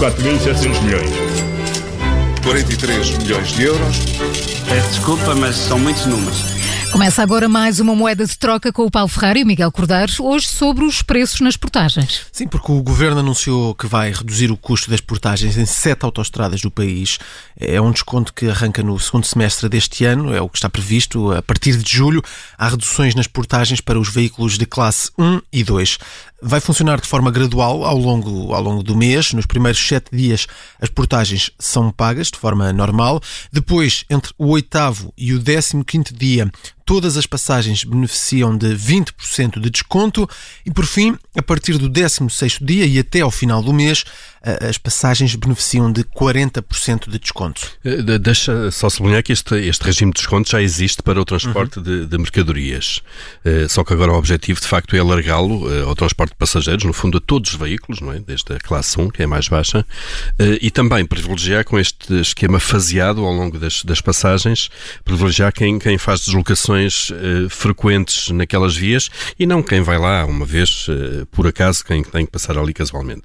4.700 milhões. 43 milhões de euros. Peço desculpa, mas são muitos números. Começa agora mais uma moeda de troca com o Paulo Ferreira e Miguel Cordeiro, hoje sobre os preços nas portagens. Sim, porque o Governo anunciou que vai reduzir o custo das portagens em sete autoestradas do país. É um desconto que arranca no segundo semestre deste ano, é o que está previsto. A partir de julho, há reduções nas portagens para os veículos de classe 1 e 2. Vai funcionar de forma gradual ao longo, ao longo do mês. Nos primeiros sete dias, as portagens são pagas de forma normal. Depois, entre o oitavo e o décimo quinto dia, todas as passagens beneficiam de 20% de desconto e, por fim, a partir do 16º dia e até ao final do mês, as passagens beneficiam de 40% de desconto. Eh, deixa só sublinhar que este, este regime de desconto já existe para o transporte uhum. de, de, mercadorias. Uh, só que agora o objetivo, de facto, é alargá-lo uh, ao transporte de passageiros, no fundo, a todos os veículos, não é? Desde a classe 1, que é a mais baixa, e também privilegiar com este esquema faseado ao longo das, das passagens, privilegiar quem, quem faz deslocações frequentes naquelas vias e não quem vai lá uma vez, por acaso, quem tem que passar ali casualmente.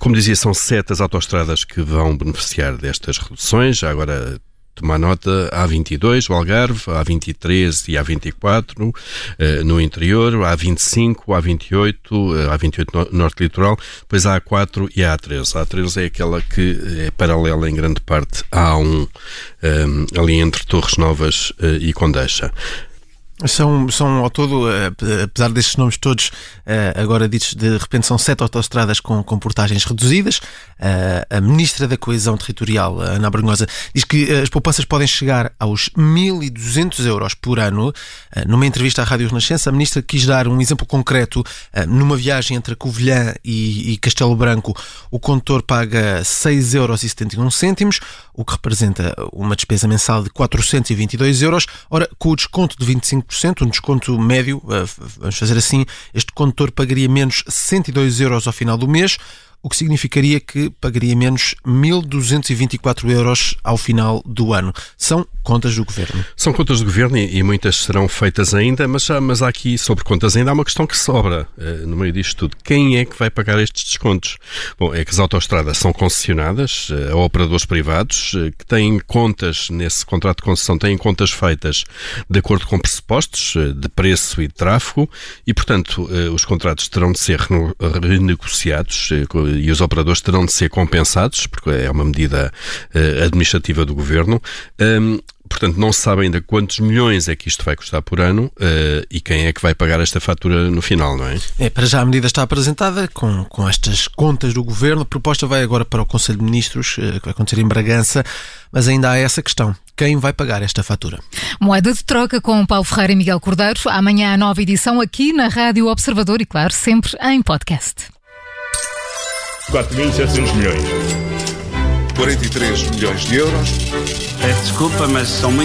como dizia são sete as autoestradas que vão beneficiar destas reduções. Já agora tomar nota, A22, o Algarve, A23 e A24 eh, no interior, A25, A28, A28 Norte Litoral, depois a A4 e a A13. A A13 é aquela que é paralela em grande parte à A1, eh, ali entre Torres Novas eh, e Condeixa. São, são ao todo, eh, apesar destes nomes todos eh, agora ditos, de repente são sete autoestradas com, com portagens reduzidas. Eh, a Ministra da Coesão Territorial, Ana Brunhosa, diz que as poupanças podem chegar aos 1.200 euros por ano. Numa entrevista à Rádio Renascença, a Ministra quis dar um exemplo concreto. Numa viagem entre Covilhã e, e Castelo Branco, o condutor paga 6,71 euros, o que representa uma despesa mensal de 422 euros. Ora, com o desconto de 25%, 5%, um desconto médio, eh, vamos fazer assim, este condutor pagaria menos 102 euros ao final do mês, o que significaria que pagaria menos 1.224 euros ao final do ano. São contas do Governo. São contas do Governo e, muitas serão feitas ainda, mas, mas há aqui, sobre contas ainda, há uma questão que sobra uh, no meio disto tudo. Quem é que vai pagar estes descontos? Bom, é que as autoestradas são concessionadas uh, a operadores privados uh, que têm contas, nesse contrato de concessão, têm contas feitas de acordo com pressupostos de preço e de tráfego e, portanto, os contratos terão de ser renegociados e os operadores terão de ser compensados, porque é uma medida administrativa do governo. Um, portanto, não se sabe ainda quantos milhões é que isto vai custar por ano uh, e quem é que vai pagar esta fatura no final, não é? É, para já a medida está apresentada com, com estas contas do governo. A proposta vai agora para o Conselho de Ministros, uh, que vai acontecer em Bragança, mas ainda há essa questão. Quem vai pagar esta fatura? Moeda de troca com Paulo Ferreira e Miguel Cordeiro. Amanhã a nova edição aqui na Rádio Observador e, claro, sempre em podcast. 4.700 milhões. 43 milhões de euros. Peço desculpa, mas são muitos